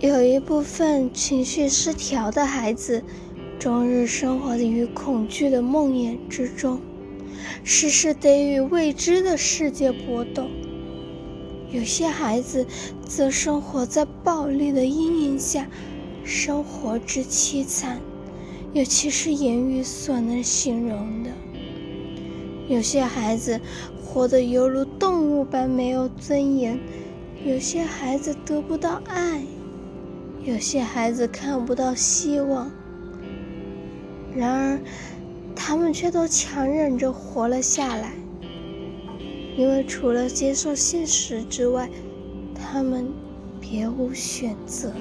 有一部分情绪失调的孩子，终日生活于恐惧的梦魇之中，时时得与未知的世界搏斗；有些孩子则生活在暴力的阴影下，生活之凄惨，尤其是言语所能形容的。有些孩子活得犹如动物般没有尊严，有些孩子得不到爱，有些孩子看不到希望。然而，他们却都强忍着活了下来，因为除了接受现实之外，他们别无选择。